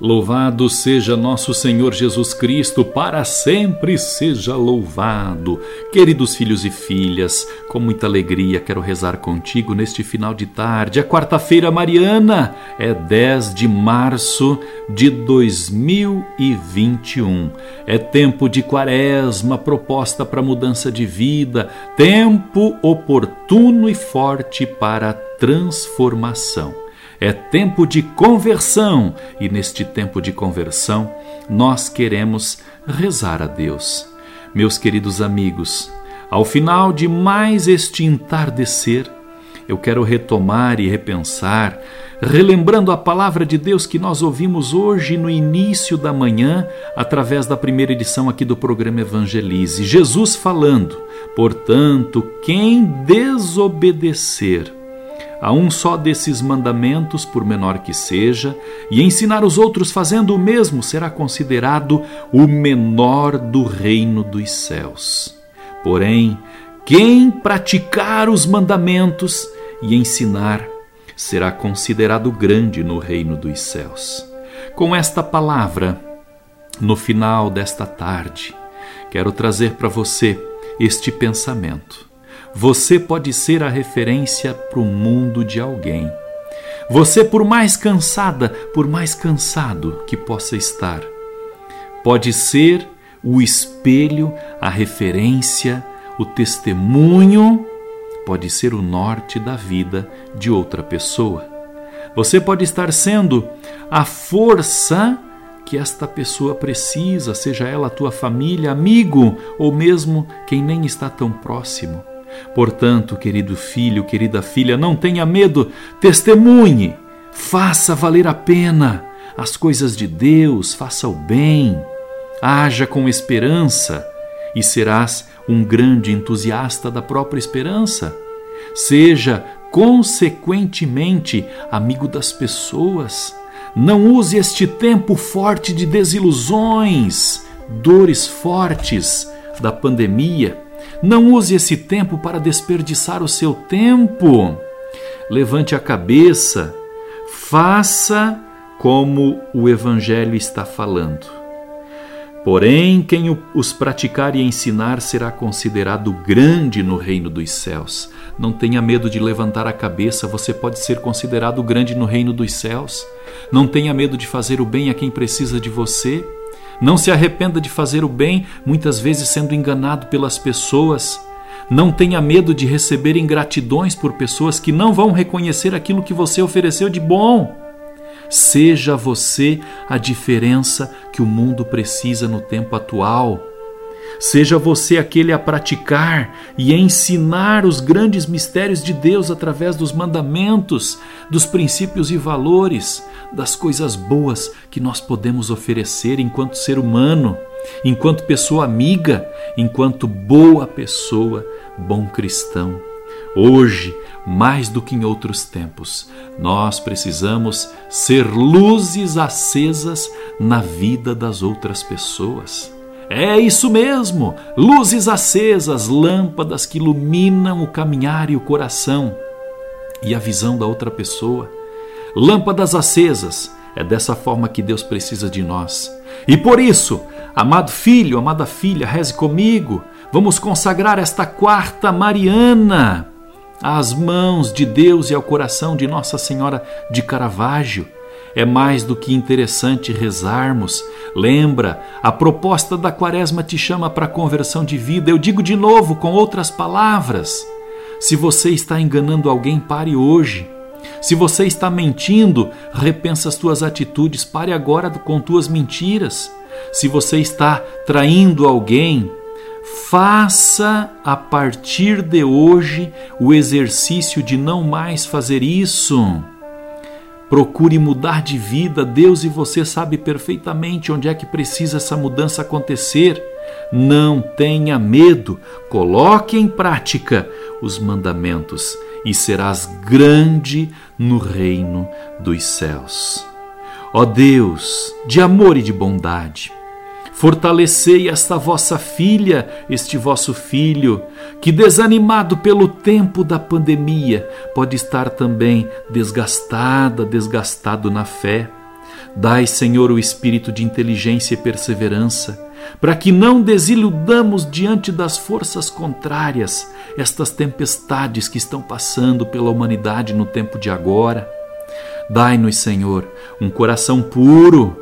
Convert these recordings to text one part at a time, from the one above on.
Louvado seja nosso Senhor Jesus Cristo, para sempre seja louvado. Queridos filhos e filhas, com muita alegria quero rezar contigo neste final de tarde. A quarta-feira mariana é 10 de março de 2021. É tempo de quaresma, proposta para mudança de vida, tempo oportuno e forte para transformação. É tempo de conversão e neste tempo de conversão nós queremos rezar a Deus. Meus queridos amigos, ao final de mais este entardecer, eu quero retomar e repensar, relembrando a palavra de Deus que nós ouvimos hoje no início da manhã, através da primeira edição aqui do programa Evangelize. Jesus falando: portanto, quem desobedecer a um só desses mandamentos, por menor que seja, e ensinar os outros fazendo o mesmo, será considerado o menor do reino dos céus. Porém, quem praticar os mandamentos e ensinar será considerado grande no reino dos céus. Com esta palavra, no final desta tarde, quero trazer para você este pensamento você pode ser a referência para o mundo de alguém. Você, por mais cansada, por mais cansado que possa estar, pode ser o espelho, a referência, o testemunho, pode ser o norte da vida de outra pessoa. Você pode estar sendo a força que esta pessoa precisa, seja ela tua família, amigo ou mesmo quem nem está tão próximo. Portanto, querido filho, querida filha, não tenha medo, testemunhe, faça valer a pena as coisas de Deus, faça o bem, haja com esperança e serás um grande entusiasta da própria esperança. Seja, consequentemente, amigo das pessoas. Não use este tempo forte de desilusões, dores fortes da pandemia não use esse tempo para desperdiçar o seu tempo. Levante a cabeça, faça como o Evangelho está falando. Porém, quem os praticar e ensinar será considerado grande no reino dos céus. Não tenha medo de levantar a cabeça, você pode ser considerado grande no reino dos céus. Não tenha medo de fazer o bem a quem precisa de você. Não se arrependa de fazer o bem, muitas vezes sendo enganado pelas pessoas. Não tenha medo de receber ingratidões por pessoas que não vão reconhecer aquilo que você ofereceu de bom. Seja você a diferença que o mundo precisa no tempo atual. Seja você aquele a praticar e ensinar os grandes mistérios de Deus através dos mandamentos, dos princípios e valores, das coisas boas que nós podemos oferecer enquanto ser humano, enquanto pessoa amiga, enquanto boa pessoa, bom cristão. Hoje, mais do que em outros tempos, nós precisamos ser luzes acesas na vida das outras pessoas. É isso mesmo! Luzes acesas, lâmpadas que iluminam o caminhar e o coração e a visão da outra pessoa. Lâmpadas acesas, é dessa forma que Deus precisa de nós. E por isso, amado filho, amada filha, reze comigo. Vamos consagrar esta quarta Mariana às mãos de Deus e ao coração de Nossa Senhora de Caravaggio é mais do que interessante rezarmos. Lembra, a proposta da Quaresma te chama para a conversão de vida. Eu digo de novo, com outras palavras. Se você está enganando alguém, pare hoje. Se você está mentindo, repensa as tuas atitudes, pare agora com tuas mentiras. Se você está traindo alguém, faça a partir de hoje o exercício de não mais fazer isso. Procure mudar de vida, Deus e você sabe perfeitamente onde é que precisa essa mudança acontecer. Não tenha medo, coloque em prática os mandamentos e serás grande no reino dos céus. Ó Deus, de amor e de bondade, fortalecei esta vossa filha, este vosso filho, que desanimado pelo tempo da pandemia, pode estar também desgastada, desgastado na fé. Dai, Senhor, o espírito de inteligência e perseverança, para que não desiludamos diante das forças contrárias, estas tempestades que estão passando pela humanidade no tempo de agora. Dai-nos, Senhor, um coração puro,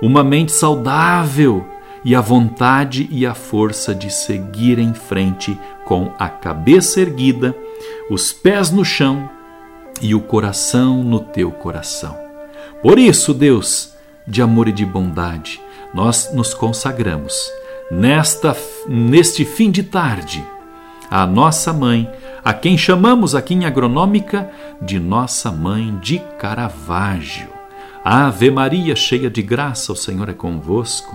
uma mente saudável e a vontade e a força de seguir em frente com a cabeça erguida, os pés no chão e o coração no teu coração. Por isso, Deus, de amor e de bondade, nós nos consagramos nesta neste fim de tarde à nossa mãe, a quem chamamos aqui em agronômica de nossa mãe de Caravaggio. Ave Maria, cheia de graça, o Senhor é convosco.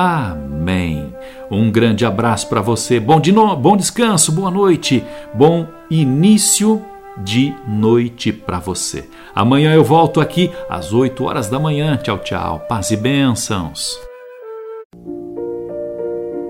Amém. Um grande abraço para você. Bom, de no... bom descanso, boa noite, bom início de noite para você. Amanhã eu volto aqui às 8 horas da manhã. Tchau, tchau. Paz e bênçãos.